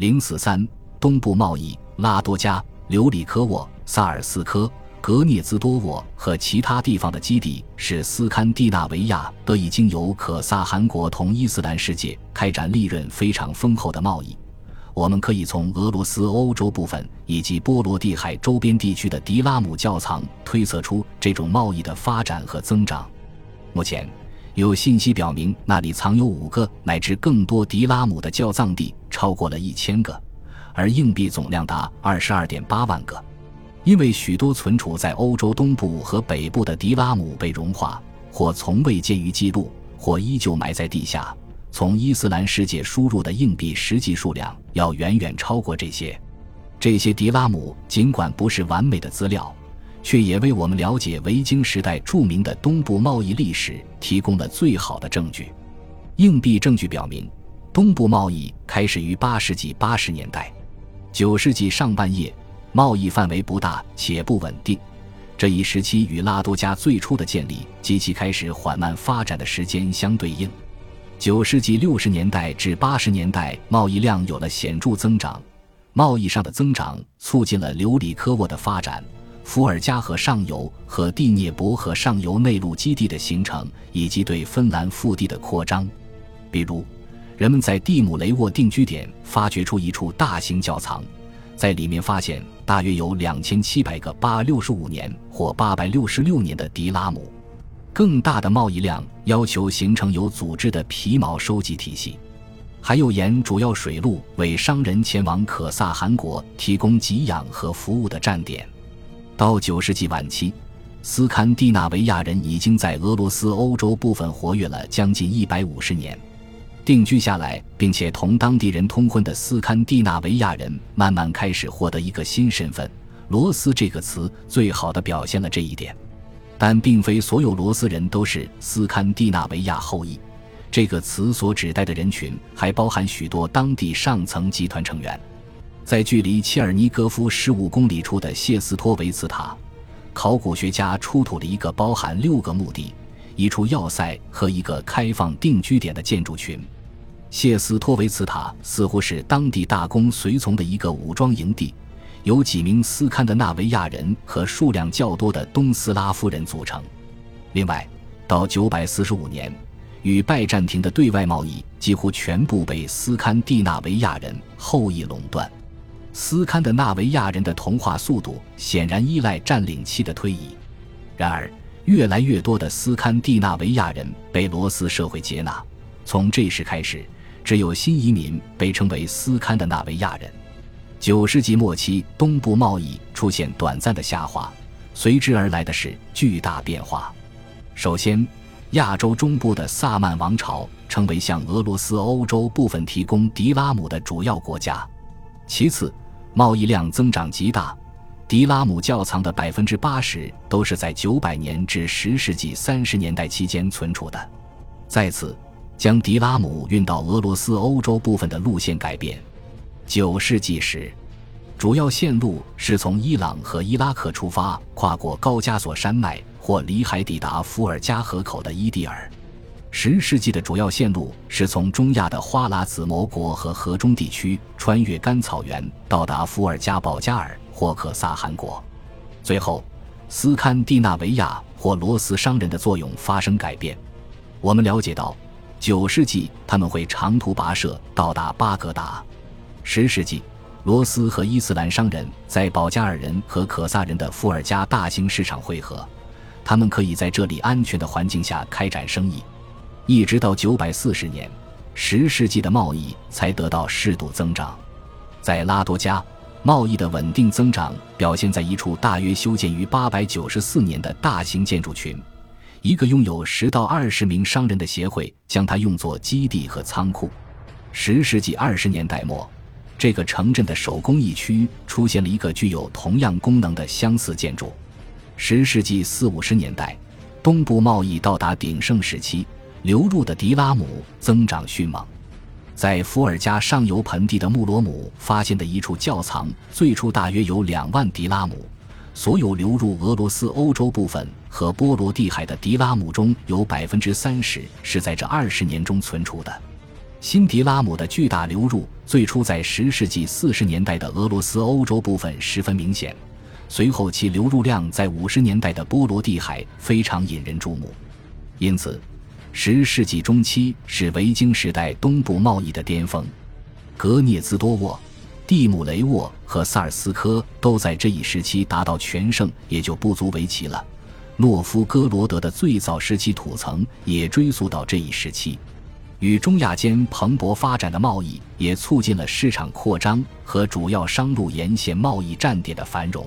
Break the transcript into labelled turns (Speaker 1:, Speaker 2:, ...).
Speaker 1: 零四三东部贸易，拉多加、留里科沃、萨尔斯科、格涅兹多沃和其他地方的基地，使斯堪的纳维亚得以经由可萨汗国同伊斯兰世界开展利润非常丰厚的贸易。我们可以从俄罗斯欧洲部分以及波罗的海周边地区的迪拉姆窖藏推测出这种贸易的发展和增长。目前，有信息表明那里藏有五个乃至更多迪拉姆的窖藏地超过了一千个，而硬币总量达二十二点八万个。因为许多存储在欧洲东部和北部的迪拉姆被融化，或从未见于记录，或依旧埋在地下。从伊斯兰世界输入的硬币实际数量要远远超过这些。这些迪拉姆尽管不是完美的资料，却也为我们了解维京时代著名的东部贸易历史提供了最好的证据。硬币证据表明，东部贸易开始于八世纪八十年代，九世纪上半叶贸易范围不大且不稳定。这一时期与拉多加最初的建立及其开始缓慢发展的时间相对应。九世纪六十年代至八十年代，贸易量有了显著增长。贸易上的增长促进了留里科沃的发展，伏尔加河上游和第聂伯河上游内陆基地的形成，以及对芬兰腹地的扩张。比如，人们在蒂姆雷沃定居点发掘出一处大型窖藏，在里面发现大约有两千七百个八六十五年或八百六十六年的迪拉姆。更大的贸易量要求形成有组织的皮毛收集体系，还有沿主要水路为商人前往可萨汗国提供给养和服务的站点。到九世纪晚期，斯堪的纳维亚人已经在俄罗斯欧洲部分活跃了将近一百五十年，定居下来并且同当地人通婚的斯堪的纳维亚人慢慢开始获得一个新身份。罗斯这个词最好的表现了这一点。但并非所有罗斯人都是斯堪的纳维亚后裔，这个词所指代的人群还包含许多当地上层集团成员。在距离切尔尼戈夫十五公里处的谢斯托维茨塔，考古学家出土了一个包含六个墓地、一处要塞和一个开放定居点的建筑群。谢斯托维茨塔似乎是当地大公随从的一个武装营地。由几名斯堪的纳维亚人和数量较多的东斯拉夫人组成。另外，到945年，与拜占庭的对外贸易几乎全部被斯堪的纳维亚人后裔垄断。斯堪的纳维亚人的同化速度显然依赖占领期的推移。然而，越来越多的斯堪的纳维亚人被罗斯社会接纳。从这时开始，只有新移民被称为斯堪的纳维亚人。九世纪末期，东部贸易出现短暂的下滑，随之而来的是巨大变化。首先，亚洲中部的萨曼王朝成为向俄罗斯欧洲部分提供迪拉姆的主要国家。其次，贸易量增长极大，迪拉姆窖藏的百分之八十都是在九百年至十世纪三十年代期间存储的。再次，将迪拉姆运到俄罗斯欧洲部分的路线改变。九世纪时，主要线路是从伊朗和伊拉克出发，跨过高加索山脉或里海抵达伏尔加河口的伊蒂尔。十世纪的主要线路是从中亚的花剌子模国和河中地区穿越甘草原，到达伏尔加保加尔或可萨汗国。最后，斯堪的纳维亚或罗斯商人的作用发生改变。我们了解到，九世纪他们会长途跋涉到达巴格达。十世纪，罗斯和伊斯兰商人在保加尔人和可萨人的伏尔加大型市场汇合，他们可以在这里安全的环境下开展生意，一直到九百四十年，十世纪的贸易才得到适度增长。在拉多加，贸易的稳定增长表现在一处大约修建于八百九十四年的大型建筑群，一个拥有十到二十名商人的协会将它用作基地和仓库。十世纪二十年代末。这个城镇的手工艺区出现了一个具有同样功能的相似建筑。十世纪四五十年代，东部贸易到达鼎盛时期，流入的迪拉姆增长迅猛。在伏尔加上游盆地的穆罗姆发现的一处窖藏，最初大约有两万迪拉姆。所有流入俄罗斯欧洲部分和波罗的海的迪拉姆中有百分之三十是在这二十年中存储的。新迪拉姆的巨大流入，最初在十世纪四十年代的俄罗斯欧洲部分十分明显，随后其流入量在五十年代的波罗的海非常引人注目。因此，十世纪中期是维京时代东部贸易的巅峰。格涅兹多沃、蒂姆雷沃和萨尔斯科都在这一时期达到全盛，也就不足为奇了。诺夫哥罗德的最早时期土层也追溯到这一时期。与中亚间蓬勃发展的贸易，也促进了市场扩张和主要商路沿线贸易站点的繁荣。